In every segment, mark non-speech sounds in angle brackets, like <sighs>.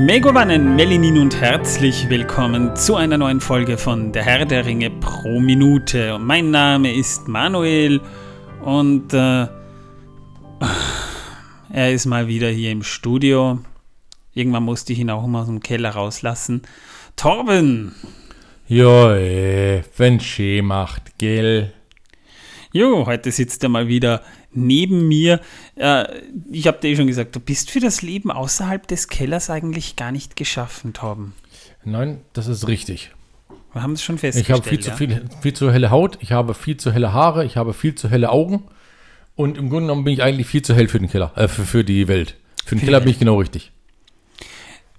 Megowannen, Melinin und herzlich willkommen zu einer neuen Folge von Der Herr der Ringe pro Minute. Mein Name ist Manuel und äh, <sighs> er ist mal wieder hier im Studio. Irgendwann musste ich ihn auch mal aus dem Keller rauslassen. Torben! Ja, ey, wenn schön macht, gell? Jo, heute sitzt er mal wieder neben mir. Äh, ich habe dir eh schon gesagt, du bist für das Leben außerhalb des Kellers eigentlich gar nicht geschaffen, Torben. Nein, das ist richtig. Wir haben es schon Ich festgestellt. habe viel, ja? zu viel, viel zu helle Haut, ich habe viel zu helle Haare, ich habe viel zu helle Augen. Und im Grunde genommen bin ich eigentlich viel zu hell für den Keller, äh, für, für die Welt. Für den Für Keller bin ich genau richtig.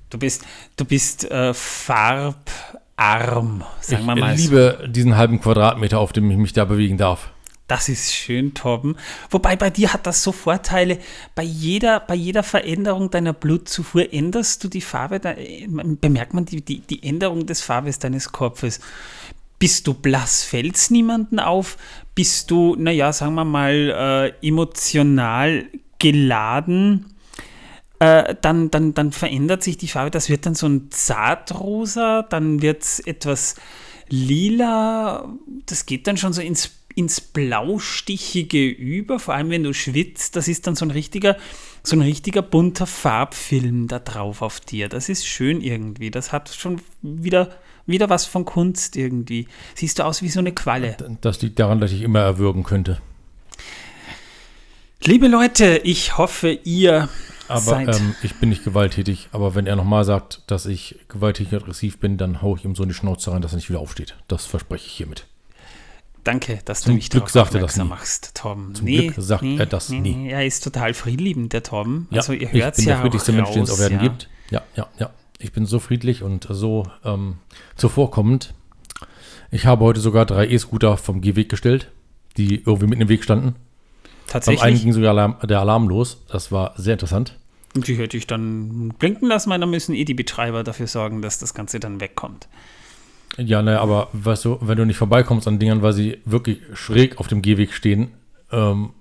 Du bist, du bist äh, farbarm, sagen wir ich mal. so. liebe diesen halben Quadratmeter, auf dem ich mich da bewegen darf. Das ist schön, Torben. Wobei bei dir hat das so Vorteile. Bei jeder, bei jeder Veränderung deiner Blutzufuhr änderst du die Farbe, bemerkt man die, die, die Änderung des Farbes deines Kopfes. Bist du blass, fällt's niemanden auf? Bist du, naja, sagen wir mal, äh, emotional geladen? Äh, dann, dann, dann verändert sich die Farbe. Das wird dann so ein Zartrosa, dann wird es etwas lila. Das geht dann schon so ins, ins Blaustichige über, vor allem wenn du schwitzt. Das ist dann so ein richtiger, so ein richtiger bunter Farbfilm da drauf auf dir. Das ist schön irgendwie. Das hat schon wieder, wieder was von Kunst irgendwie. Siehst du aus wie so eine Qualle. Das liegt daran, dass ich immer erwürgen könnte. Liebe Leute, ich hoffe, ihr Aber ähm, ich bin nicht gewalttätig. Aber wenn er nochmal sagt, dass ich gewalttätig und aggressiv bin, dann haue ich ihm so in die Schnauze rein, dass er nicht wieder aufsteht. Das verspreche ich hiermit. Danke, dass Zum du mich Glück sagt er das nie. machst, Torben. Zum Glück sagt er das nie. Nee, er ist total friedliebend, der Torben. Ja, also ihr hört bin ja der friedlichste Mensch, den es auf Erden ja. gibt. Ja, ja, ja. Ich bin so friedlich und so ähm, zuvorkommend. Ich habe heute sogar drei E-Scooter vom Gehweg gestellt, die irgendwie mitten im Weg standen. Beim einen Tatsächlich. ging sogar Alarm, der Alarm los. Das war sehr interessant. Und die hätte ich dann blinken lassen, weil dann müssen eh die Betreiber dafür sorgen, dass das Ganze dann wegkommt. Ja, naja, aber weißt du, wenn du nicht vorbeikommst an Dingern, weil sie wirklich schräg auf dem Gehweg stehen, ähm,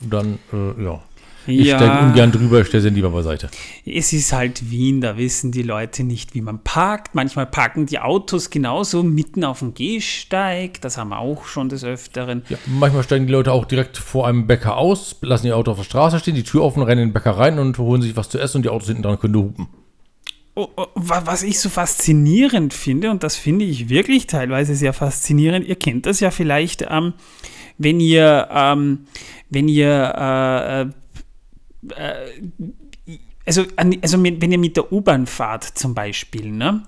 dann, äh, ja. Ich steige ungern drüber, ich stelle sie lieber beiseite. Es ist halt Wien, da wissen die Leute nicht, wie man parkt. Manchmal parken die Autos genauso mitten auf dem Gehsteig. Das haben wir auch schon des Öfteren. Ja, manchmal steigen die Leute auch direkt vor einem Bäcker aus, lassen ihr Auto auf der Straße stehen, die Tür offen, rennen in den Bäcker rein und holen sich was zu essen und die Autos hinten dran können hupen. Oh, oh, wa- Was ich so faszinierend finde, und das finde ich wirklich teilweise sehr faszinierend, ihr kennt das ja vielleicht, ähm, wenn ihr, ähm, wenn ihr, äh, äh, also, also wenn ihr mit der U-Bahn fahrt zum Beispiel, ne?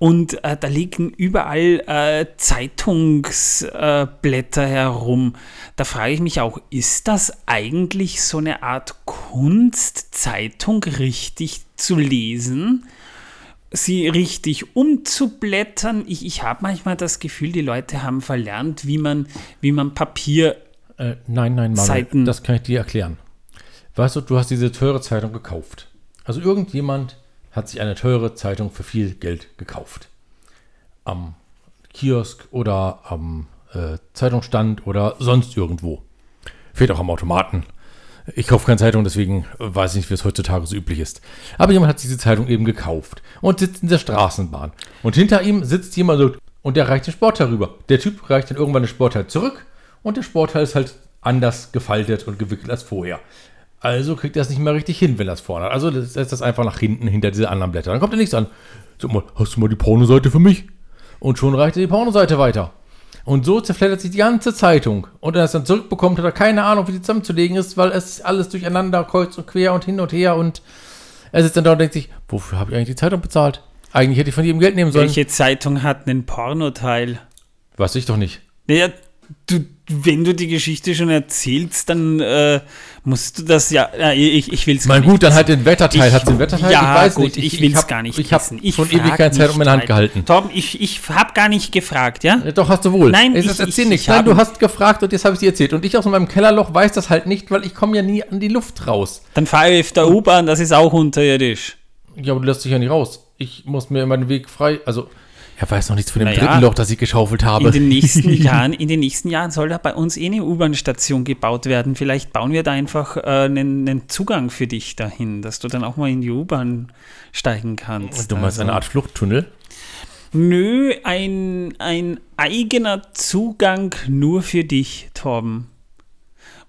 Und äh, da liegen überall äh, Zeitungsblätter äh, herum. Da frage ich mich auch, ist das eigentlich so eine Art Kunst, Zeitung richtig zu lesen? Sie richtig umzublättern? Ich, ich habe manchmal das Gefühl, die Leute haben verlernt, wie man, wie man Papier. Äh, nein, nein, Manuel, Seiten. das kann ich dir erklären. Weißt du, du hast diese teure Zeitung gekauft. Also irgendjemand hat sich eine teure Zeitung für viel Geld gekauft. Am Kiosk oder am äh, Zeitungsstand oder sonst irgendwo. Vielleicht auch am Automaten. Ich kaufe keine Zeitung, deswegen weiß ich nicht, wie es heutzutage so üblich ist. Aber jemand hat diese Zeitung eben gekauft und sitzt in der Straßenbahn. Und hinter ihm sitzt jemand so, und der reicht den Sportteil rüber. Der Typ reicht dann irgendwann den Sportteil zurück und der Sportteil ist halt anders gefaltet und gewickelt als vorher. Also kriegt er es nicht mehr richtig hin, wenn er es vorne hat. Also setzt das einfach nach hinten hinter diese anderen Blätter. Dann kommt er nichts an. Sag mal, hast du mal die Pornoseite für mich? Und schon reicht er die Pornoseite weiter. Und so zerfleddert sich die ganze Zeitung. Und er es dann zurückbekommt, hat er keine Ahnung, wie die zusammenzulegen ist, weil es alles durcheinander kreuz und quer und hin und her. Und er sitzt dann da und denkt sich, wofür habe ich eigentlich die Zeitung bezahlt? Eigentlich hätte ich von jedem Geld nehmen sollen. Welche Zeitung hat einen Pornoteil? Weiß ich doch nicht. Naja, du, wenn du die Geschichte schon erzählst, dann äh, musst du das ja. ja ich ich will es Mein gut, dann halt den Wetterteil. Hat den Wetterteil? Ja, ich weiß gut, nicht. ich, will es gar nicht Ich habe. Ich schon ewig keine Zeitung mehr in der Hand nicht gehalten. Torben, ich, ich habe gar nicht gefragt, ja? Ja, doch, hast du wohl. Nein, ich, ich- erzähl ich- nichts. ich Nein, du hast gefragt und jetzt habe ich dir erzählt. Und ich aus meinem Kellerloch weiß das halt nicht, weil ich komme ja nie an die Luft raus. Dann fahre ich auf der U-Bahn, das ist auch unterirdisch. Ja, aber du lässt dich ja nicht raus. Ich muss mir immer den Weg frei. Also, Er weiß noch nichts von dem Naja, dritten Loch, das ich geschaufelt habe. In den nächsten <laughs> Jahren, in den nächsten Jahren soll da bei uns eh eine U-Bahn-Station gebaut werden. Vielleicht bauen wir da einfach äh, einen, einen Zugang für dich dahin, dass du dann auch mal in die U-Bahn steigen kannst. du meinst eine Also- Art Fluchttunnel? Nö, ein, ein eigener Zugang nur für dich, Torben.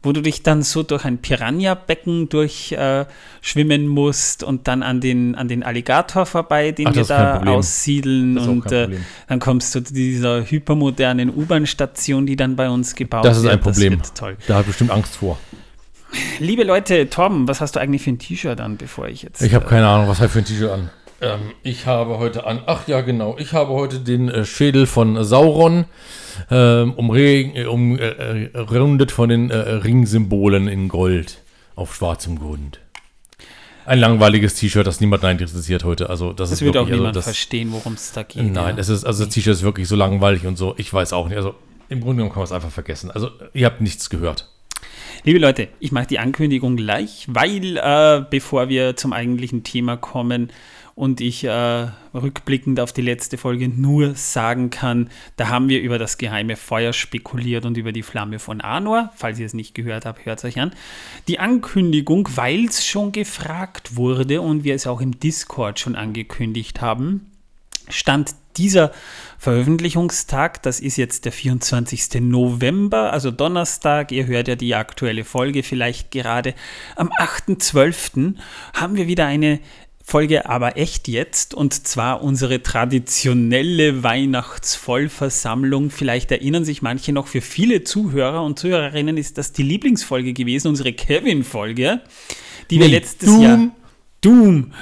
Wo du dich dann so durch ein Piranha-Becken durchschwimmen äh, musst und dann an den, an den Alligator vorbei, den Ach, wir da Problem. aussiedeln. Und äh, Problem. dann kommst du zu dieser hypermodernen U-Bahn-Station, die dann bei uns gebaut Das ist wird. ein Problem. Das wird toll. Da hat bestimmt Angst vor. Liebe Leute, Torben, was hast du eigentlich für ein T-Shirt an, bevor ich jetzt. Ich habe keine Ahnung, was ich für ein T-Shirt an. Ähm, ich habe heute an, ach ja genau, ich habe heute den äh, Schädel von Sauron ähm, umregen, äh, umrundet von den äh, Ringsymbolen in Gold auf schwarzem Grund. Ein langweiliges T-Shirt, das niemand interessiert heute. Also das, das ist wird auch wirklich, also niemand das, verstehen, worum es da geht. Nein, ja. es ist, also das T-Shirt ist wirklich so langweilig und so. Ich weiß auch nicht. Also im Grunde genommen kann man es einfach vergessen. Also ihr habt nichts gehört. Liebe Leute, ich mache die Ankündigung gleich, weil äh, bevor wir zum eigentlichen Thema kommen und ich äh, rückblickend auf die letzte Folge nur sagen kann, da haben wir über das geheime Feuer spekuliert und über die Flamme von Anor. Falls ihr es nicht gehört habt, hört es euch an. Die Ankündigung, weil es schon gefragt wurde und wir es auch im Discord schon angekündigt haben, Stand dieser Veröffentlichungstag, das ist jetzt der 24. November, also Donnerstag, ihr hört ja die aktuelle Folge vielleicht gerade. Am 8.12. haben wir wieder eine Folge aber echt jetzt und zwar unsere traditionelle Weihnachtsvollversammlung. Vielleicht erinnern sich manche noch, für viele Zuhörer und Zuhörerinnen ist das die Lieblingsfolge gewesen, unsere Kevin-Folge, die wir Nee, letztes Doom. Jahr. Doom.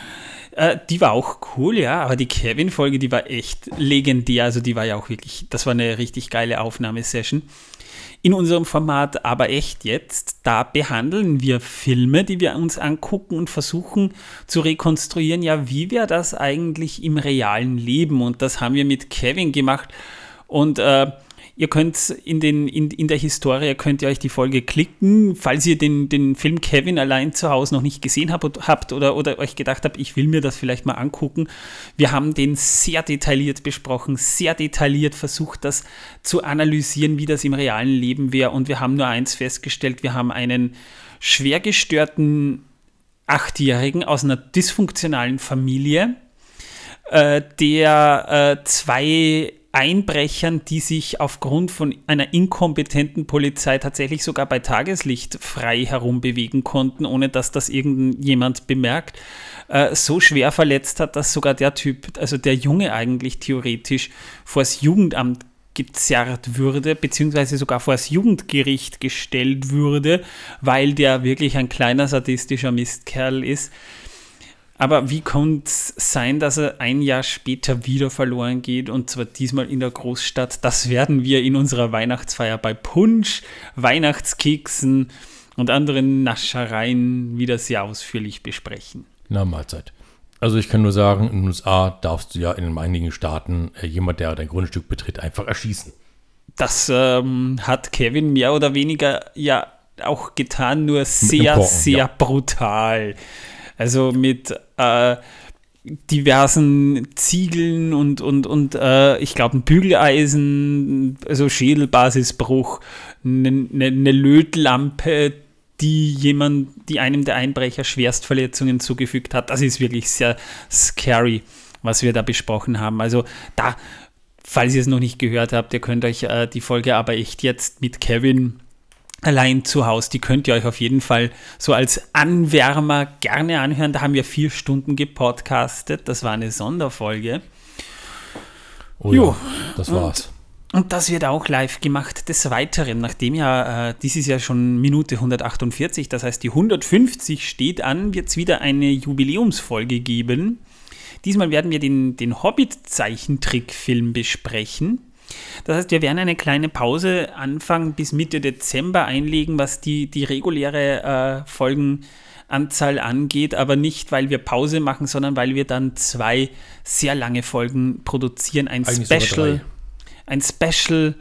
Äh, die war auch cool, ja, aber die Kevin-Folge, die war echt legendär. Also die war ja auch wirklich, das war eine richtig geile Aufnahmesession. In unserem Format aber echt jetzt, da behandeln wir Filme, die wir uns angucken und versuchen zu rekonstruieren, ja, wie wäre das eigentlich im realen Leben? Und das haben wir mit Kevin gemacht. Und äh, ihr könnt in, den, in, in der Historie, könnt ihr euch die Folge klicken, falls ihr den, den Film Kevin allein zu Hause noch nicht gesehen habt, habt oder, oder euch gedacht habt, ich will mir das vielleicht mal angucken. Wir haben den sehr detailliert besprochen, sehr detailliert versucht, das zu analysieren, wie das im realen Leben wäre. Und wir haben nur eins festgestellt, wir haben einen schwer gestörten Achtjährigen aus einer dysfunktionalen Familie, äh, der äh, zwei Einbrechern, die sich aufgrund von einer inkompetenten Polizei tatsächlich sogar bei Tageslicht frei herumbewegen konnten, ohne dass das irgendjemand bemerkt, äh, so schwer verletzt hat, dass sogar der Typ, also der Junge eigentlich theoretisch vors Jugendamt gezerrt würde, beziehungsweise sogar vor das Jugendgericht gestellt würde, weil der wirklich ein kleiner sadistischer Mistkerl ist. Aber wie konnte es sein, dass er ein Jahr später wieder verloren geht und zwar diesmal in der Großstadt? Das werden wir in unserer Weihnachtsfeier bei Punsch, Weihnachtskeksen und anderen Naschereien wieder sehr ausführlich besprechen. Na, Mahlzeit. Also ich kann nur sagen, in den USA darfst du ja in einigen Staaten äh, jemand, der dein Grundstück betritt, einfach erschießen. Das ähm, hat Kevin mehr oder weniger ja auch getan, nur sehr, Korken, sehr ja. brutal. Also mit äh, diversen Ziegeln und, und, und äh, ich glaube ein Bügeleisen, also Schädelbasisbruch, eine ne, ne Lötlampe, die jemand, die einem der Einbrecher Schwerstverletzungen zugefügt hat. Das ist wirklich sehr scary, was wir da besprochen haben. Also da, falls ihr es noch nicht gehört habt, ihr könnt euch äh, die Folge aber echt jetzt mit Kevin allein zu Hause, die könnt ihr euch auf jeden Fall so als Anwärmer gerne anhören. Da haben wir vier Stunden gepodcastet. Das war eine Sonderfolge. Oh Jo. ja, das war's. Und das wird auch live gemacht. Des Weiteren, nachdem ja, äh, dies ist ja schon Minute 148, das heißt die 150 steht an, wird es wieder eine Jubiläumsfolge geben. Diesmal werden wir den, den Hobbit-Zeichentrickfilm besprechen. Das heißt, wir werden eine kleine Pause Anfang bis Mitte Dezember einlegen, was die, die reguläre äh, Folgenanzahl angeht, aber nicht, weil wir Pause machen, sondern weil wir dann zwei sehr lange Folgen produzieren. Ein Eigentlich Special, ein Special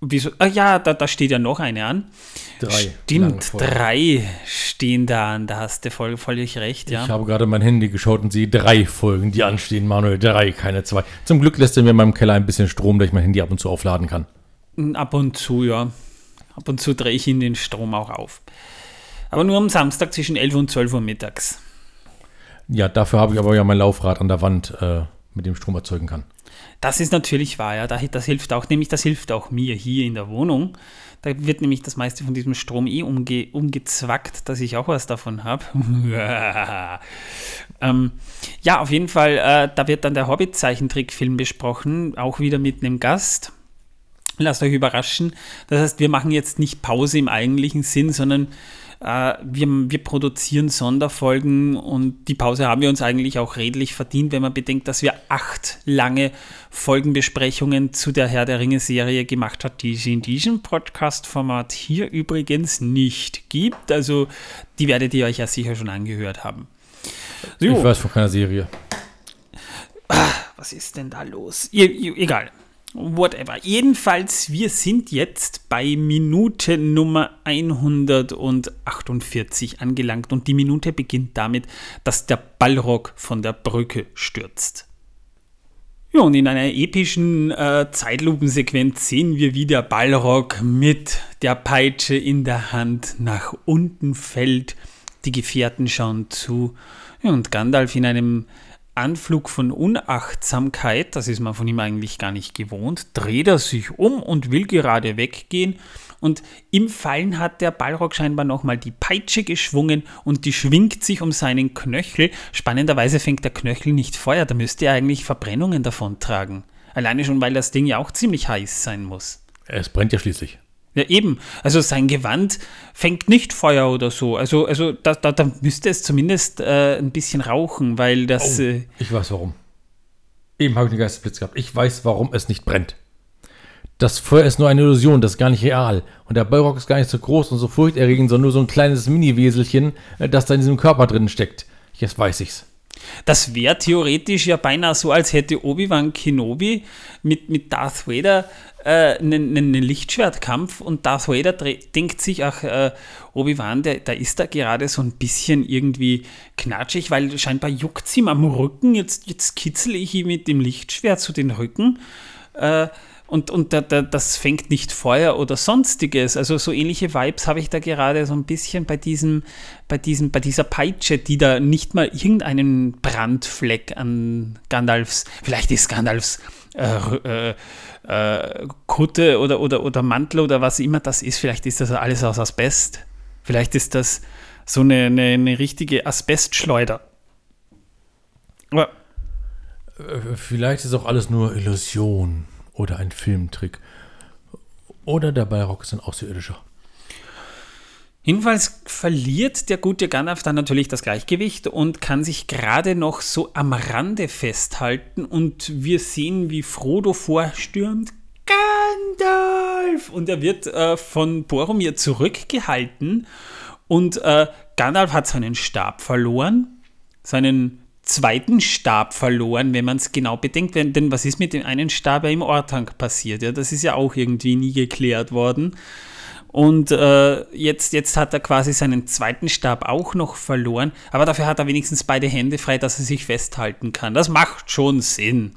Wieso? Ah ja, da, da steht ja noch eine an. Drei. Stimmt, drei stehen da an. Da hast du voll, völlig recht, ja. Ich habe gerade mein Handy geschaut und sehe drei Folgen, die anstehen, Manuel. Drei, keine zwei. Zum Glück lässt er mir in meinem Keller ein bisschen Strom, dass ich mein Handy ab und zu aufladen kann. Ab und zu, ja. Ab und zu drehe ich ihn den Strom auch auf. Aber nur am Samstag zwischen 11 und 12 Uhr mittags. Ja, dafür habe ich aber ja mein Laufrad an der Wand, äh, mit dem Strom erzeugen kann. Das ist natürlich wahr, ja. Das hilft auch, nämlich das hilft auch mir hier in der Wohnung. Da wird nämlich das meiste von diesem Strom eh umge umgezwackt, dass ich auch was davon habe. <laughs> ähm, ja, auf jeden Fall, äh, da wird dann der Hobbit-Zeichentrickfilm besprochen, auch wieder mit einem Gast. Lasst euch überraschen. Das heißt, wir machen jetzt nicht Pause im eigentlichen Sinn, sondern wir, wir produzieren Sonderfolgen und die Pause haben wir uns eigentlich auch redlich verdient, wenn man bedenkt, dass wir acht lange Folgenbesprechungen zu der Herr der Ringe-Serie gemacht hat, die es in diesem Podcast-Format hier übrigens nicht gibt. Also die werdet ihr euch ja sicher schon angehört haben. So. Ich weiß von keiner Serie. Ah, was ist denn da los? egal. Whatever. Jedenfalls, wir sind jetzt bei Minute Nummer 148 angelangt und die Minute beginnt damit, dass der Ballrock von der Brücke stürzt. Ja, und in einer epischen äh, Zeitlupensequenz sehen wir, wie der Ballrock mit der Peitsche in der Hand nach unten fällt. Die Gefährten schauen zu ja, und Gandalf in einem Anflug von Unachtsamkeit, das ist man von ihm eigentlich gar nicht gewohnt, dreht er sich um und will gerade weggehen. Und im Fallen hat der Ballrock scheinbar nochmal die Peitsche geschwungen und die schwingt sich um seinen Knöchel. Spannenderweise fängt der Knöchel nicht Feuer, da müsste er eigentlich Verbrennungen davon tragen. Alleine schon, weil das Ding ja auch ziemlich heiß sein muss. Es brennt ja schließlich. Ja, eben. Also sein Gewand fängt nicht Feuer oder so. Also, also da, da, da müsste es zumindest äh, ein bisschen rauchen, weil das. Oh, äh, ich weiß warum. Eben habe ich einen Geistesblitz gehabt. Ich weiß, warum es nicht brennt. Das Feuer ist nur eine Illusion, das ist gar nicht real. Und der Ballrock ist gar nicht so groß und so furchterregend, sondern nur so ein kleines Mini-Weselchen, äh, das da in diesem Körper drin steckt. Jetzt weiß ich's. Das wäre theoretisch ja beinahe so, als hätte Obi-Wan Kenobi mit, mit Darth Vader äh, einen, einen Lichtschwertkampf und Darth Vader denkt sich, ach, äh, Obi-Wan, der ist da gerade so ein bisschen irgendwie knatschig, weil scheinbar juckt es ihm am Rücken, jetzt, jetzt kitzel ich ihm mit dem Lichtschwert zu den Rücken. Äh, und, und da, da, das fängt nicht Feuer oder sonstiges. Also so ähnliche Vibes habe ich da gerade so ein bisschen bei diesem, bei diesem, bei dieser Peitsche, die da nicht mal irgendeinen Brandfleck an Gandalfs, vielleicht ist Gandalfs äh, äh, äh, Kutte oder, oder, oder Mantel oder was immer das ist, vielleicht ist das alles aus Asbest. Vielleicht ist das so eine, eine, eine richtige Asbestschleuder. Aber äh, Vielleicht ist auch alles nur Illusion oder ein Filmtrick. Oder der Bayrock ist ein Außerirdischer. Jedenfalls verliert der gute Gandalf dann natürlich das Gleichgewicht und kann sich gerade noch so am Rande festhalten und wir sehen, wie Frodo vorstürmt. Gandalf! Und er wird äh, von Boromir zurückgehalten und äh, Gandalf hat seinen Stab verloren, seinen zweiten Stab verloren, wenn man es genau bedenkt. Denn was ist mit dem einen Stab im Ortank passiert? Ja, das ist ja auch irgendwie nie geklärt worden. Und äh, jetzt, jetzt hat er quasi seinen zweiten Stab auch noch verloren, aber dafür hat er wenigstens beide Hände frei, dass er sich festhalten kann. Das macht schon Sinn.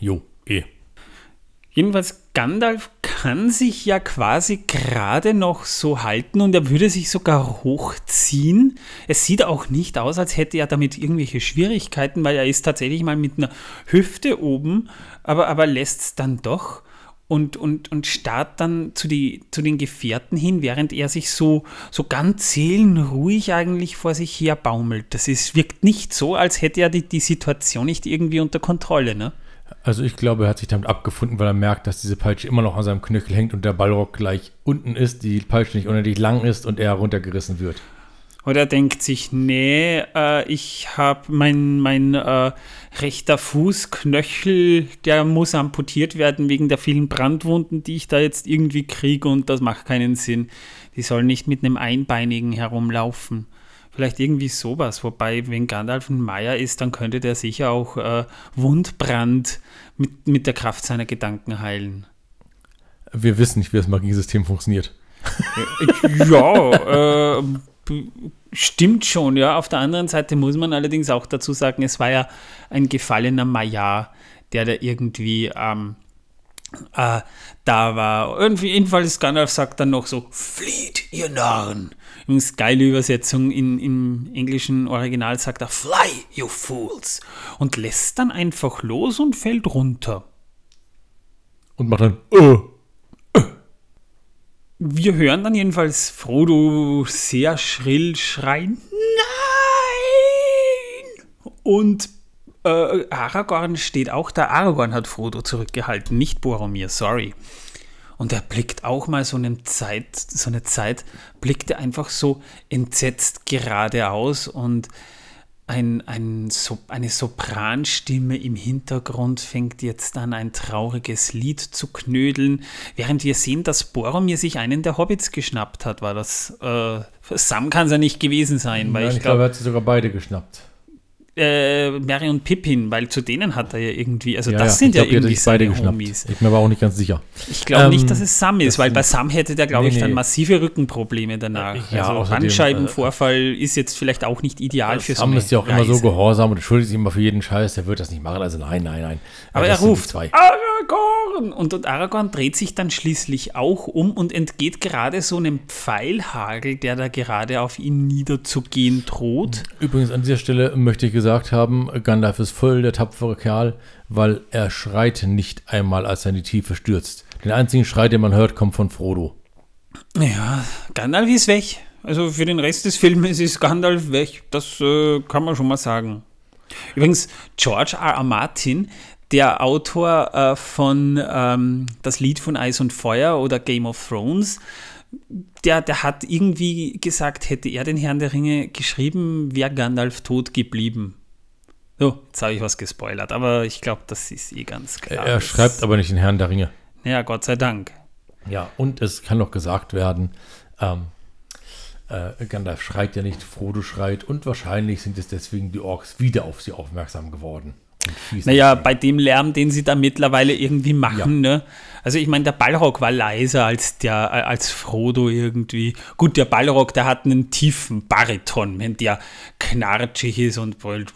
Jo, eh. Jedenfalls, Gandalf kann sich ja quasi gerade noch so halten und er würde sich sogar hochziehen. Es sieht auch nicht aus, als hätte er damit irgendwelche Schwierigkeiten, weil er ist tatsächlich mal mit einer Hüfte oben, aber, aber lässt es dann doch und, und, und starrt dann zu, die, zu den Gefährten hin, während er sich so, so ganz seelenruhig eigentlich vor sich her baumelt. Das ist, wirkt nicht so, als hätte er die, die Situation nicht irgendwie unter Kontrolle, ne? Also ich glaube, er hat sich damit abgefunden, weil er merkt, dass diese Peitsche immer noch an seinem Knöchel hängt und der Ballrock gleich unten ist, die Peitsche nicht unendlich lang ist und er runtergerissen wird. Oder denkt sich, nee, äh, ich habe mein, mein äh, rechter Fußknöchel, der muss amputiert werden wegen der vielen Brandwunden, die ich da jetzt irgendwie kriege und das macht keinen Sinn. Die sollen nicht mit einem Einbeinigen herumlaufen. Vielleicht irgendwie sowas. Wobei, wenn Gandalf ein Meier ist, dann könnte der sicher auch äh, Wundbrand mit, mit der Kraft seiner Gedanken heilen. Wir wissen nicht, wie das Magiesystem funktioniert. ja, äh, stimmt schon, ja. Auf der anderen Seite muss man allerdings auch dazu sagen, es war ja ein gefallener Maillard, der da irgendwie ähm, äh, da war. Irgendwie, jedenfalls Gandalf sagt dann noch so, flieht, ihr Narren. Übrigens, geile Übersetzung, in, im englischen Original sagt er, fly, you fools. Und lässt dann einfach los und fällt runter. Und macht dann, uh. Wir hören dann jedenfalls Frodo sehr schrill schreien, nein! Und äh, Aragorn steht auch da. Aragorn hat Frodo zurückgehalten, nicht Boromir, sorry. Und er blickt auch mal so eine Zeit, so eine Zeit, blickt er einfach so entsetzt geradeaus und ein, ein, so, eine Sopranstimme im Hintergrund fängt jetzt an, ein trauriges Lied zu knödeln, während wir sehen, dass Boromir sich einen der Hobbits geschnappt hat. War das, äh, Sam kann es ja nicht gewesen sein, weil Nein, ich, ich glaube, glaube, er hat sie sogar beide geschnappt. Äh, Merry und Pippin, weil zu denen hat er ja irgendwie, also Ja, das ja, sind ich ja glaub, die hat irgendwie beide seine geschnappt. Homies. Ich bin mir aber auch nicht ganz sicher. Ich glaube Ähm, nicht, dass es Sam ist, weil bei. Sam hätte der, glaube ich, Nee, dann nee. massive Rückenprobleme danach. Ja, also außerdem, Bandscheibenvorfall ist jetzt vielleicht auch nicht ideal für so Sam eine ist ja auch immer so Reise. gehorsam und entschuldigt sich immer für jeden Scheiß. Der wird das nicht machen. Also nein, nein, nein. Aber Ja, er ruft, Zwei. Aragorn! Und, und Aragorn dreht sich dann schließlich auch um und entgeht gerade so einem Pfeilhagel, der da gerade auf ihn niederzugehen droht. Übrigens an dieser Stelle möchte ich gesagt haben, Gandalf ist voll der tapfere Kerl, weil er schreit nicht einmal, als er in die Tiefe stürzt. Den einzigen Schrei, den man hört, kommt von Frodo. Ja, Gandalf ist weg. Also für den Rest des Filmes ist Gandalf weg. Das äh, kann man schon mal sagen. Übrigens, George R. R. Martin, der Autor äh, von ähm, Das Lied von Eis und Feuer oder Game of Thrones, der, der hat irgendwie gesagt, hätte er den Herrn der Ringe geschrieben, wäre Gandalf tot geblieben. So, jetzt habe ich was gespoilert, aber ich glaube, das ist eh ganz klar. er schreibt aber nicht den Herrn der Ringe. Ja, Gott sei Dank. Ja, und es kann noch gesagt werden, ähm, äh, Gandalf schreit ja nicht, Frodo schreit und wahrscheinlich sind es deswegen die Orks wieder auf sie aufmerksam geworden. Naja, bei dem Lärm, den sie da mittlerweile irgendwie machen, ne? Also ich meine, der Ballrock war leiser als der, äh, als Frodo irgendwie. Gut, der Ballrock, der hat einen tiefen Bariton, wenn der knarschig ist und brüllt.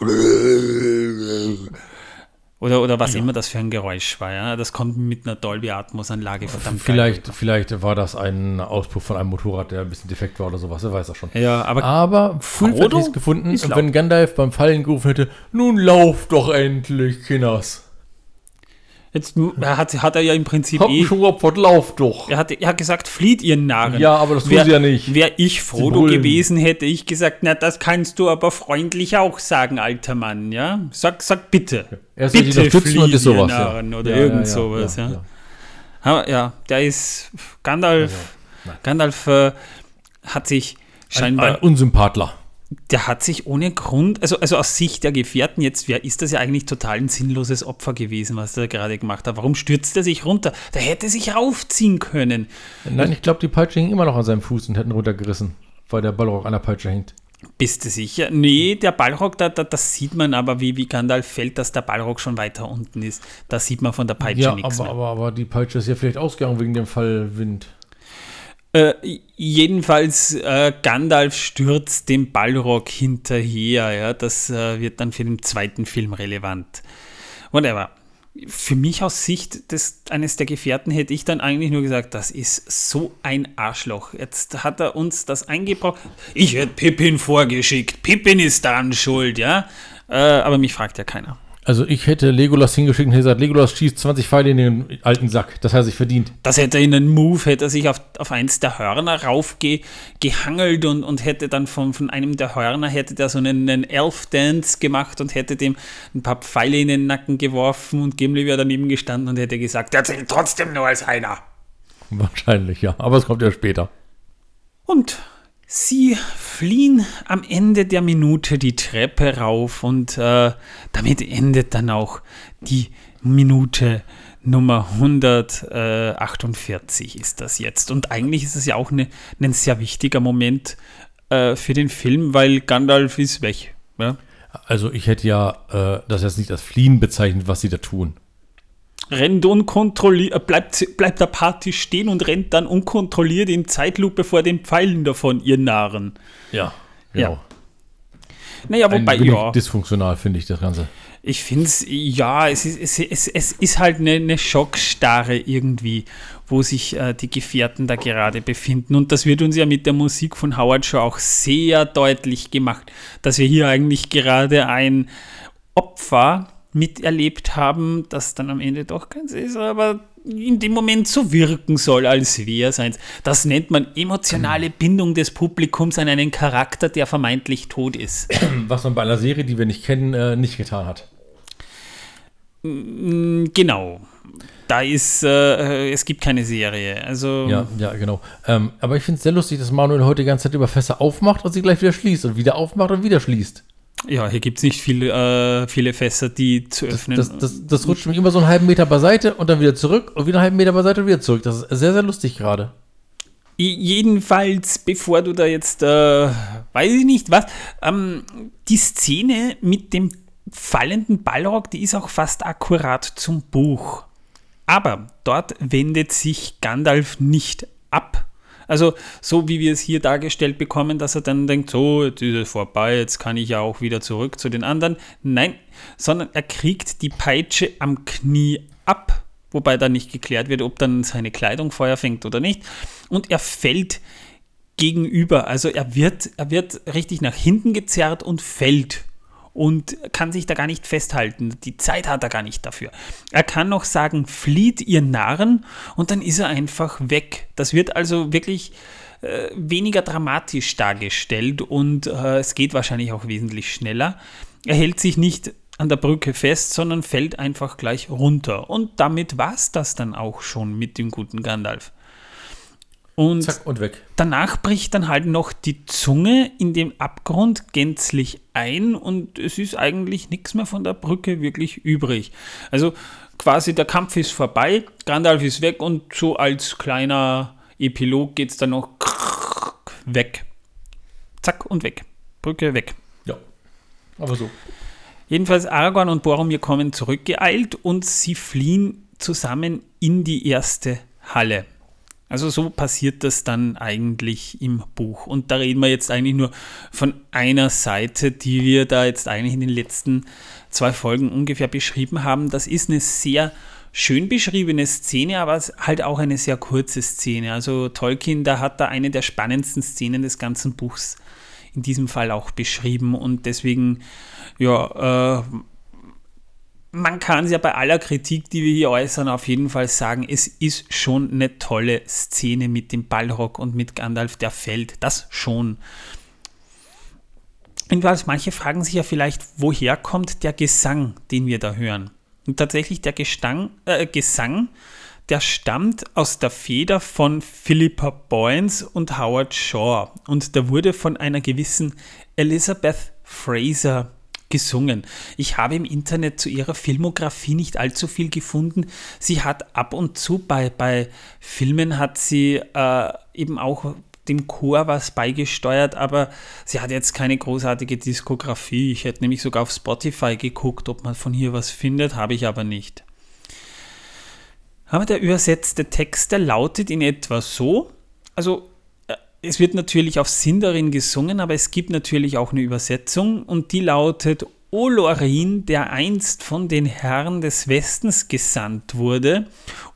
Oder, oder was immer das für ein Geräusch war, ja. Das kommt mit einer Dolby-Atmos-Anlage verdammt geil vielleicht, vielleicht war das ein Auspuff von einem Motorrad, der ein bisschen defekt war oder sowas, wer weiß das schon. Ja, aber Aber Fulf Frodo hat es gefunden, ist laut. wenn Gandalf beim Fallen gerufen hätte, nun lauf doch endlich, Kinders. Jetzt hat, hat er ja im Prinzip Hab eh. geopfert, lauf doch. Er hat, er hat gesagt, flieht ihr Narren. Ja, aber das tun Wär- sie ja nicht. Wäre ich Frodo gewesen, hätte ich gesagt, na, das kannst du aber freundlich auch sagen, alter Mann, ja? Sag, sag bitte. Erst will ich bitte noch stützen und flieh, ist sowas. ihr Ja. Narren oder Ja, irgend ja, sowas, ja. ja. Ja, der ist, Gandalf. Gandalf äh, hat sich Ein, scheinbar, ein Unsympathler. Der hat sich ohne Grund, also, also aus Sicht der Gefährten jetzt, wer ist das ja eigentlich total ein sinnloses Opfer gewesen, was der gerade gemacht hat. Warum stürzt er sich runter? Der hätte sich raufziehen können. Nein, ich glaube, die Peitsche hing immer noch an seinem Fuß und hätten runtergerissen, weil der Ballrock an der Peitsche hängt. Bist du sicher? Nee, der Ballrock, da, da, das sieht man aber, wie, wie Gandalf fällt, dass der Ballrock schon weiter unten ist. Da sieht man von der Peitsche Ja, nichts aber, mehr. aber, aber die Peitsche ist ja vielleicht ausgegangen wegen dem Fall Wind. Äh, jedenfalls, äh, Gandalf stürzt dem Ballrock hinterher. Ja? Das äh, wird dann für den zweiten Film relevant. Whatever. Für mich aus Sicht des, eines der Gefährten hätte ich dann eigentlich nur gesagt, das ist so ein Arschloch. Jetzt hat er uns das eingebraucht. Ich hätte Pippin vorgeschickt. Pippin ist daran schuld, ja. Äh, aber mich fragt ja keiner. Also ich hätte Legolas hingeschickt und hätte gesagt, Legolas schießt 20 Pfeile in den alten Sack. Das hat er sich verdient. Das hätte er in einen Move, hätte er sich auf, auf eins der Hörner raufgehangelt und, und hätte dann von, von einem der Hörner, hätte der so einen, einen Elf-Dance gemacht und hätte dem ein paar Pfeile in den Nacken geworfen und Gimli wäre daneben gestanden und hätte gesagt, der zählt trotzdem nur als einer. Wahrscheinlich, ja. Aber es kommt ja später. Und sie fliehen am Ende der Minute die Treppe rauf und äh, damit endet dann auch die Minute Nummer 148 ist das jetzt. Und eigentlich ist es ja auch eine, ein sehr wichtiger Moment äh, für den Film, weil Gandalf ist weg. Ja, Also ich hätte ja äh, das jetzt nicht als Fliehen bezeichnet, was sie da tun. Rennt unkontrolliert, äh, bleibt, bleibt der Party stehen und rennt dann unkontrolliert in Zeitlupe vor den Pfeilen davon, ihr Narren. Ja, genau. Ja. Naja, Ein wobei, wenig ja. Dysfunktional finde ich das Ganze. Ich finde es, ja, es ist, es, es, es ist halt eine, eine Schockstarre irgendwie, wo sich äh, die Gefährten da gerade befinden. Und das wird uns ja mit der Musik von Howard Shaw auch sehr deutlich gemacht, dass wir hier eigentlich gerade ein Opfer miterlebt haben, das dann am Ende doch keins ist, aber in dem Moment so wirken soll, als wäre es eins. Das nennt man emotionale Bindung des Publikums an einen Charakter, der vermeintlich tot ist. <clears throat> Was man bei einer Serie, die wir nicht kennen, äh, nicht getan hat. Genau. Da ist, äh, es gibt keine Serie. Also, Ja, ja, genau. Ähm, aber ich finde es sehr lustig, dass Manuel heute die ganze Zeit über Fässer aufmacht und sie gleich wieder schließt und wieder aufmacht und wieder schließt. Ja hier gibt es nicht viel, äh, viele Fässer, die zu öffnen. Das, das, das rutscht mich immer so einen halben Meter beiseite und dann wieder zurück und wieder einen halben Meter beiseite und wieder zurück. Das ist sehr, sehr lustig gerade. Jedenfalls, bevor du da jetzt, äh, weiß ich nicht was, ähm, die Szene mit dem fallenden Ballrock, die ist auch fast akkurat zum Buch. Aber dort wendet sich Gandalf nicht ab. Also so wie wir es hier dargestellt bekommen, dass er dann denkt, so, jetzt ist es vorbei, jetzt kann ich ja auch wieder zurück zu den anderen. Nein, sondern er kriegt die Peitsche am Knie ab, wobei dann nicht geklärt wird, ob dann seine Kleidung Feuer fängt oder nicht. Und er fällt gegenüber, also er wird, er wird richtig nach hinten gezerrt und fällt und kann sich da gar nicht festhalten. Die Zeit hat er gar nicht dafür. Er kann noch sagen, flieht ihr Narren und dann ist er einfach weg. Das wird also wirklich äh, weniger dramatisch dargestellt und äh, es geht wahrscheinlich auch wesentlich schneller. Er hält sich nicht an der Brücke fest, sondern fällt einfach gleich runter. Und damit war es das dann auch schon mit dem guten Gandalf. Und Zack und weg. danach bricht dann halt noch die Zunge in dem Abgrund gänzlich ein und es ist eigentlich nichts mehr von der Brücke wirklich übrig. Also quasi der Kampf ist vorbei, Gandalf ist weg und so als kleiner Epilog geht es dann noch weg. Zack und weg. Brücke weg. Ja. Aber so. Jedenfalls Aragorn und Boromir kommen zurückgeeilt und sie fliehen zusammen in die erste Halle. Also so passiert das dann eigentlich im Buch. Und da reden wir jetzt eigentlich nur von einer Seite, die wir da jetzt eigentlich in den letzten zwei Folgen ungefähr beschrieben haben. Das ist eine sehr schön beschriebene Szene, aber halt auch eine sehr kurze Szene. Also Tolkien, da hat da eine der spannendsten Szenen des ganzen Buchs in diesem Fall auch beschrieben und deswegen, ja, äh, man kann es ja bei aller Kritik, die wir hier äußern, auf jeden Fall sagen, es ist schon eine tolle Szene mit dem Ballrock und mit Gandalf, der fällt. Das schon. Jedenfalls, manche fragen sich ja vielleicht, woher kommt der Gesang, den wir da hören? Und tatsächlich der Gestang, äh, Gesang, der stammt aus der Feder von Philippa Boyens und Howard Shaw. Und der wurde von einer gewissen Elizabeth Fraser gesungen. Ich habe im Internet zu ihrer Filmografie nicht allzu viel gefunden. Sie hat ab und zu bei, bei Filmen hat sie äh, eben auch dem Chor was beigesteuert, aber sie hat jetzt keine großartige Diskografie. Ich hätte nämlich sogar auf Spotify geguckt, ob man von hier was findet, habe ich aber nicht. Aber der übersetzte Text, der lautet in etwa so, also es wird natürlich auf Sindarin gesungen, aber es gibt natürlich auch eine Übersetzung und die lautet Olorin, der einst von den Herren des Westens gesandt wurde,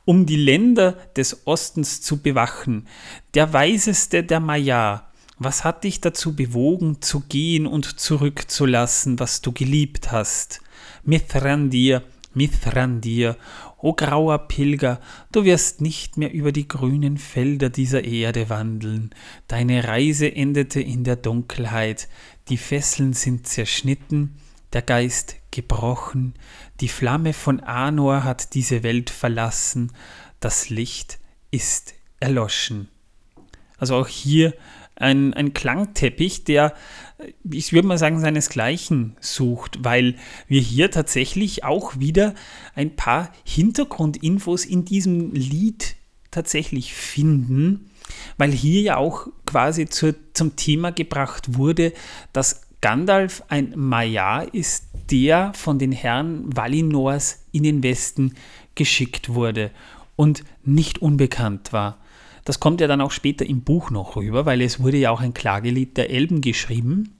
um die Länder des Ostens zu bewachen, der weiseste der Maya, was hat dich dazu bewogen, zu gehen und zurückzulassen, was du geliebt hast? Mithrandir, Mithrandir, o grauer Pilger, du wirst nicht mehr über die grünen Felder dieser Erde wandeln. Deine Reise endete in der Dunkelheit, die Fesseln sind zerschnitten, der Geist gebrochen, die Flamme von Anor hat diese Welt verlassen, das Licht ist erloschen. Also auch hier ein, ein Klangteppich, der, ich würde mal sagen, seinesgleichen sucht, weil wir hier tatsächlich auch wieder ein paar Hintergrundinfos in diesem Lied tatsächlich finden, weil hier ja auch quasi zur, zum Thema gebracht wurde, dass Gandalf ein Maya ist, der von den Herren Valinors in den Westen geschickt wurde und nicht unbekannt war. Das kommt ja dann auch später im Buch noch rüber, weil es wurde ja auch ein Klagelied der Elben geschrieben.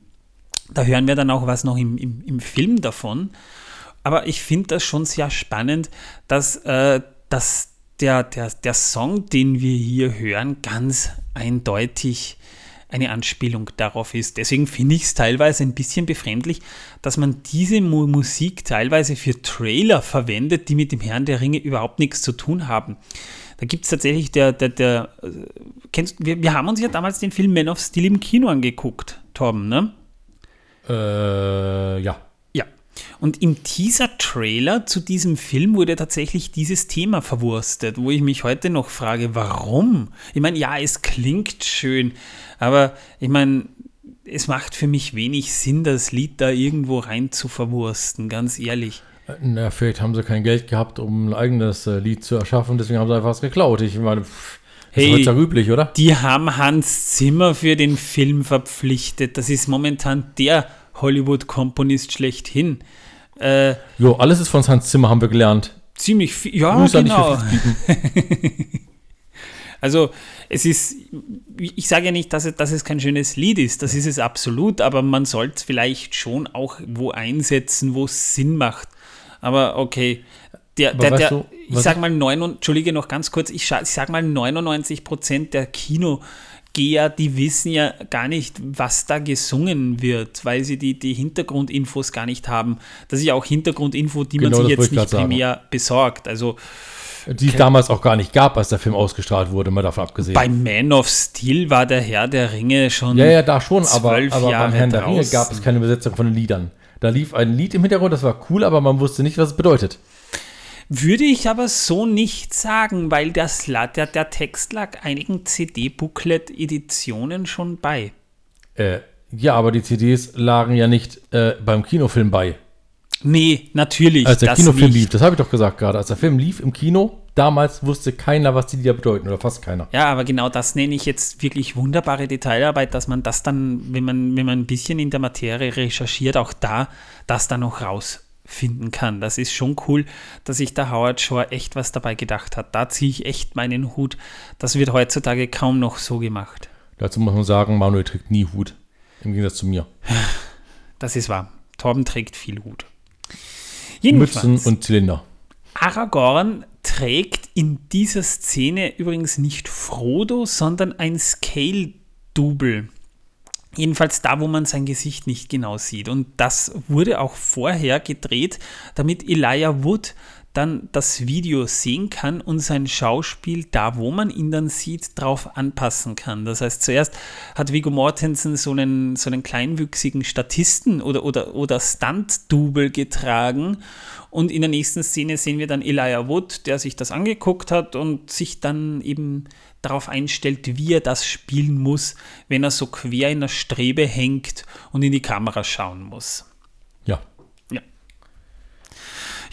Da hören wir dann auch was noch im, im, im Film davon. Aber ich finde das schon sehr spannend, dass, äh, dass der, der, der Song, den wir hier hören, ganz eindeutig eine Anspielung darauf ist. Deswegen finde ich es teilweise ein bisschen befremdlich, dass man diese Mu Musik teilweise für Trailer verwendet, die mit dem Herrn der Ringe überhaupt nichts zu tun haben. Da gibt es tatsächlich der, der, der, äh, kennst wir, wir haben uns ja damals den Film Man of Steel im Kino angeguckt, Torben, ne? Äh, ja. Ja. Und im Teaser-Trailer zu diesem Film wurde tatsächlich dieses Thema verwurstet, wo ich mich heute noch frage, warum? Ich meine, ja, es klingt schön, aber ich meine, es macht für mich wenig Sinn, das Lied da irgendwo rein zu verwursten, ganz ehrlich. Na, vielleicht haben sie kein Geld gehabt, um ein eigenes äh, Lied zu erschaffen, deswegen haben sie einfach was geklaut. Ich meine, pff, das Hey, ist heutzutage üblich, oder? Die haben Hans Zimmer für den Film verpflichtet. Das ist momentan der Hollywood-Komponist schlechthin. Äh, Jo, alles ist von Hans Zimmer, haben wir gelernt. ziemlich viel. Ja, genau. <laughs> Also es ist, ich sage ja nicht, dass es, dass es kein schönes Lied ist, das ist es absolut, aber man sollte es vielleicht schon auch wo einsetzen, wo es Sinn macht. Aber okay, der, Aber der, der du, ich sage mal, neun, Entschuldige noch ganz kurz, ich, ich sage mal 99 Prozent der Kinogeher, die wissen ja gar nicht, was da gesungen wird, weil sie die, die Hintergrundinfos gar nicht haben. Das ist ja auch Hintergrundinfo, die man Genau, sich das jetzt nicht grad sagen. primär besorgt. Also Die es damals auch gar nicht gab, als der Film ausgestrahlt wurde, mal davon abgesehen. Bei Man of Steel war der Herr der Ringe schon. ja, ja, da schon, aber, aber beim Herrn der Ringe gab es keine Übersetzung von den Liedern. Da lief ein Lied im Hintergrund, das war cool, aber man wusste nicht, was es bedeutet. Würde ich aber so nicht sagen, weil das, la- der, der Text lag einigen CD-Booklet-Editionen schon bei. Äh, ja, aber die CDs lagen ja nicht äh, beim Kinofilm bei. Nee, natürlich. Als der Kinofilm lief, das habe ich doch gesagt gerade. Als der Film lief im Kino, damals wusste keiner, was die Lieder bedeuten, oder fast keiner. Ja, aber genau das nenne ich jetzt wirklich wunderbare Detailarbeit, dass man das dann, wenn man, wenn man ein bisschen in der Materie recherchiert, auch da das dann noch rausfinden kann. Das ist schon cool, dass sich der Howard Shore echt was dabei gedacht hat. Da ziehe ich echt meinen Hut. Das wird heutzutage kaum noch so gemacht. Dazu muss man sagen, Manuel trägt nie Hut. Im Gegensatz zu mir. Das ist wahr. Torben trägt viel Hut. Mützen Jedenfalls, und Zylinder. Aragorn trägt in dieser Szene übrigens nicht Frodo, sondern ein Scale-Double. Jedenfalls da, wo man sein Gesicht nicht genau sieht. Und das wurde auch vorher gedreht, damit Elijah Wood dann das Video sehen kann und sein Schauspiel da, wo man ihn dann sieht, drauf anpassen kann. Das heißt, zuerst hat Viggo Mortensen so einen, so einen kleinwüchsigen Statisten oder, oder, oder Stunt-Double getragen und in der nächsten Szene sehen wir dann Elijah Wood, der sich das angeguckt hat und sich dann eben darauf einstellt, wie er das spielen muss, wenn er so quer in der Strebe hängt und in die Kamera schauen muss. Ja. Ja.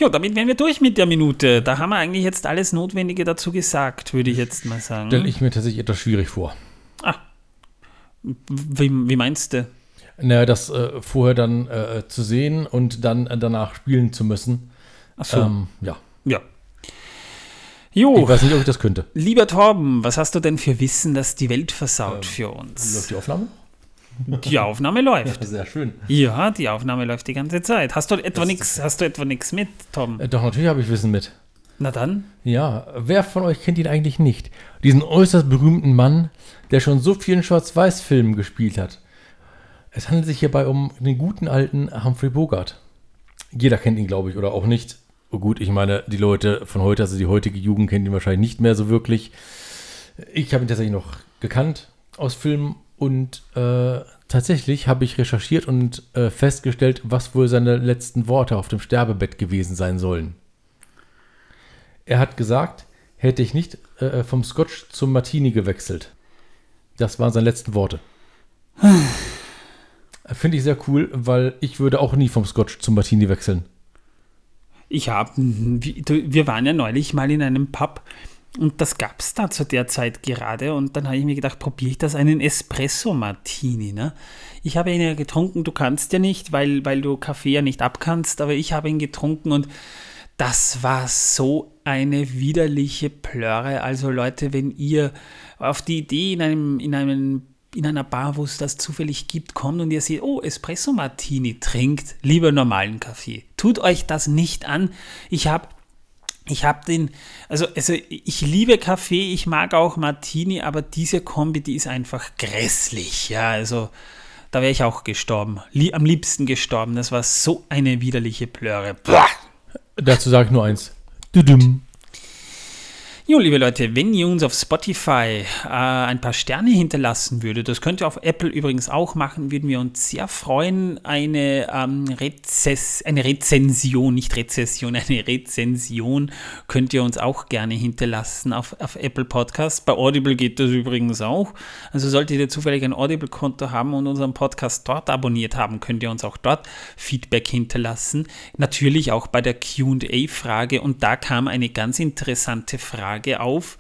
Ja, damit wären wir durch mit der Minute. Da haben wir eigentlich jetzt alles Notwendige dazu gesagt, würde ich jetzt mal sagen. Stelle ich mir tatsächlich etwas schwierig vor. Ah. Wie, wie meinst du? Naja, das äh, vorher dann äh, zu sehen und dann äh, danach spielen zu müssen. Achso, Ähm, ja. ja. Ich Jo, weiß nicht, ob ich das könnte. lieber Torben, was hast du denn für Wissen, das die Welt versaut Ähm, für Läuft uns? die Aufnahme? Die Aufnahme läuft. Sehr schön. Ja, die Aufnahme läuft die ganze Zeit. Hast du etwa nichts, hast du etwa nichts mit, Tom? Äh, doch, natürlich habe ich Wissen mit. Na dann. Ja, wer von euch kennt ihn eigentlich nicht? Diesen äußerst berühmten Mann, der schon so vielen Schwarz-Weiß-Filmen gespielt hat. Es handelt sich hierbei um den guten alten Humphrey Bogart. Jeder kennt ihn, glaube ich, oder auch nicht. Oh gut, ich meine, die Leute von heute, also die heutige Jugend, kennt ihn wahrscheinlich nicht mehr so wirklich. Ich habe ihn tatsächlich noch gekannt aus Filmen und äh, tatsächlich habe ich recherchiert und äh, festgestellt, was wohl seine letzten Worte auf dem Sterbebett gewesen sein sollen. Er hat gesagt, hätte ich nicht äh, vom Scotch zum Martini gewechselt. Das waren seine letzten Worte. <sighs> Finde ich sehr cool, weil ich würde auch nie vom Scotch zum Martini wechseln. Ich habe, wir waren ja neulich mal in einem Pub und das gab es da zu der Zeit gerade und dann habe ich mir gedacht, probiere ich das einen Espresso Martini. Ne? Ich habe ihn ja getrunken, du kannst ja nicht, weil, weil du Kaffee ja nicht abkannst, aber ich habe ihn getrunken und Das war so eine widerliche Plörre. Also Leute, wenn ihr auf die Idee in einem, in einem in einer Bar, wo es das zufällig gibt, kommt und ihr seht, oh, Espresso Martini trinkt, lieber normalen Kaffee. Tut euch das nicht an. Ich habe ich habe den, also, also ich liebe Kaffee, ich mag auch Martini, aber diese Kombi, die ist einfach grässlich. Ja, also da wäre ich auch gestorben. Lie am liebsten gestorben. Das war so eine widerliche Plöre. Dazu sage ich nur eins. Düdüm. Jo, liebe Leute, wenn ihr uns auf Spotify äh, ein paar Sterne hinterlassen würdet, das könnt ihr auf Apple übrigens auch machen, würden wir uns sehr freuen. Eine, ähm, Rezess eine Rezension, nicht Rezession, <laughs> eine Rezension könnt ihr uns auch gerne hinterlassen auf, auf Apple Podcast. Bei Audible geht das übrigens auch. Also solltet ihr zufällig ein Audible-Konto haben und unseren Podcast dort abonniert haben, könnt ihr uns auch dort Feedback hinterlassen. Natürlich auch bei der QA-Frage und da kam eine ganz interessante Frage Frage auf.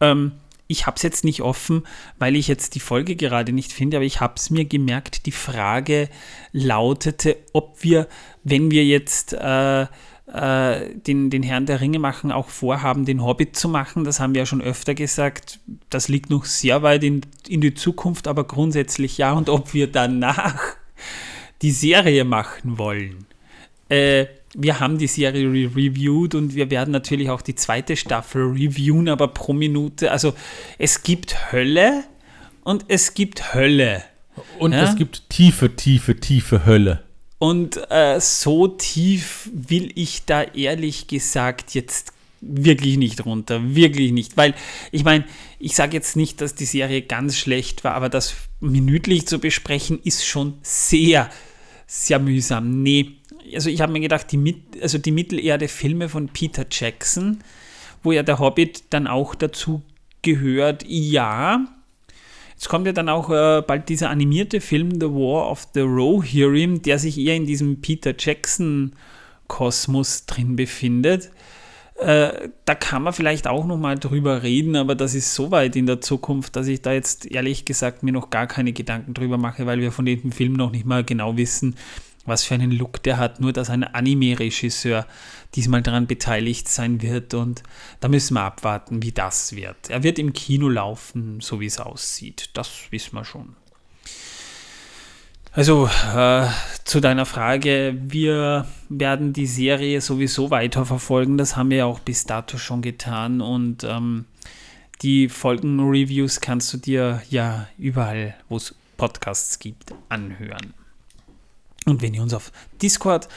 Ähm, ich habe es jetzt nicht offen, weil ich jetzt die Folge gerade nicht finde, aber ich habe es mir gemerkt. Die Frage lautete, ob wir, wenn wir jetzt äh, äh, den, den Herrn der Ringe machen, auch vorhaben, den Hobbit zu machen. Das haben wir ja schon öfter gesagt. Das liegt noch sehr weit in, in die Zukunft, aber grundsätzlich ja. Und ob wir danach die Serie machen wollen. Äh, wir haben die Serie re reviewed und wir werden natürlich auch die zweite Staffel reviewen, aber pro Minute. Also es gibt Hölle und es gibt Hölle. Und ja? es gibt tiefe, tiefe, tiefe Hölle. Und äh, so tief will ich da ehrlich gesagt jetzt wirklich nicht runter, wirklich nicht. Weil ich meine, ich sage jetzt nicht, dass die Serie ganz schlecht war, aber das minütlich zu besprechen ist schon sehr, sehr mühsam. Nee, also ich habe mir gedacht, die, also die Mittelerde-Filme von Peter Jackson, wo ja der Hobbit dann auch dazu gehört, ja. Jetzt kommt ja dann auch äh, bald dieser animierte Film The War of the Rohirrim, der sich eher in diesem Peter Jackson-Kosmos drin befindet. Äh, da kann man vielleicht auch noch mal drüber reden, aber das ist so weit in der Zukunft, dass ich da jetzt ehrlich gesagt mir noch gar keine Gedanken drüber mache, weil wir von dem Film noch nicht mal genau wissen, was für einen Look der hat, nur dass ein Anime-Regisseur diesmal daran beteiligt sein wird und da müssen wir abwarten, wie das wird. Er wird im Kino laufen, so wie es aussieht. Das wissen wir schon. Also äh, zu deiner Frage, wir werden die Serie sowieso weiterverfolgen, das haben wir ja auch bis dato schon getan und ähm, die Folgen-Reviews kannst du dir ja überall, wo es Podcasts gibt, anhören. Und wenn ihr uns auf Discord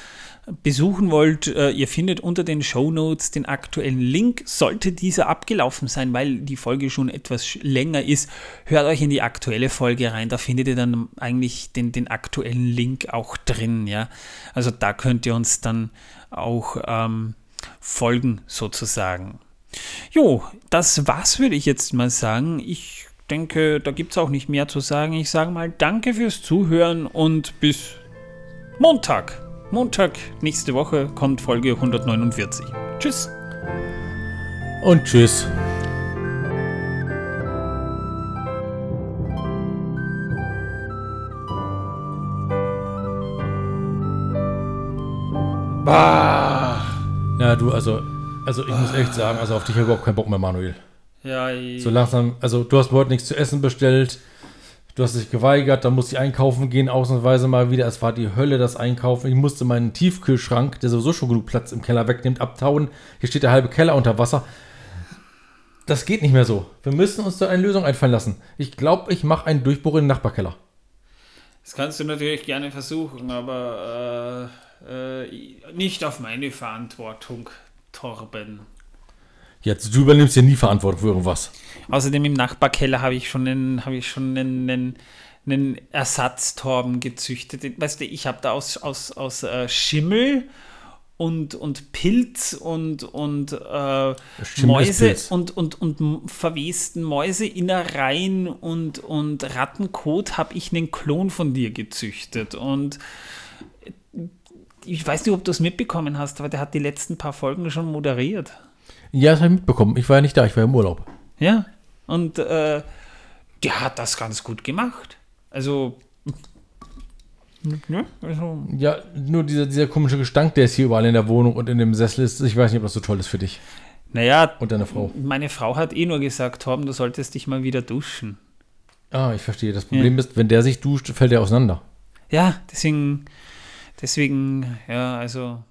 besuchen wollt, äh, ihr findet unter den Show Notes den aktuellen Link. Sollte dieser abgelaufen sein, weil die Folge schon etwas länger ist, hört euch in die aktuelle Folge rein. Da findet ihr dann eigentlich den, den aktuellen Link auch drin. Ja? Also da könnt ihr uns dann auch ähm, folgen sozusagen. Jo, das war's, würde ich jetzt mal sagen. Ich denke, da gibt es auch nicht mehr zu sagen. Ich sage mal danke fürs Zuhören und bis Montag. Montag nächste Woche kommt Folge 149. Tschüss. Und tschüss. Bah. Ja, du, also, also ich muss echt sagen, also auf dich habe ich überhaupt keinen Bock mehr, Manuel. Ja, so langsam, also du hast mir heute nichts zu essen bestellt. Du hast dich geweigert, dann musste ich einkaufen gehen, ausnahmsweise mal wieder. Es war die Hölle, das Einkaufen. Ich musste meinen Tiefkühlschrank, der sowieso schon genug Platz im Keller wegnimmt, abtauen. Hier steht der halbe Keller unter Wasser. Das geht nicht mehr so. Wir müssen uns da eine Lösung einfallen lassen. Ich glaube, ich mache einen Durchbruch in den Nachbarkeller. Das kannst du natürlich gerne versuchen, aber äh, äh, nicht auf meine Verantwortung, Torben. Jetzt, du übernimmst ja nie Verantwortung für irgendwas. Außerdem im Nachbarkeller habe ich schon einen, habe ich schon einen, einen, einen Ersatztorben gezüchtet. Weißt du, ich habe da aus, aus, aus äh, Schimmel und, und Pilz und, und äh, Mäuse und, und, und verwesten Mäuseinnereien und, und Rattenkot habe ich einen Klon von dir gezüchtet. Und ich weiß nicht, ob du es mitbekommen hast, aber der hat die letzten paar Folgen schon moderiert. Ja, das habe ich mitbekommen. Ich war ja nicht da, ich war im Urlaub. Ja, und äh, der hat das ganz gut gemacht. Also, Ja, also, Ja, nur dieser, dieser komische Gestank, der ist hier überall in der Wohnung und in dem Sessel ist. Ich weiß nicht, ob das so toll ist für dich naja, und deine Frau. meine Frau hat eh nur gesagt, Torben, du solltest dich mal wieder duschen. Ah, ich verstehe. Das Problem ist, wenn der sich duscht, fällt er auseinander. Ja, deswegen, deswegen, ja, also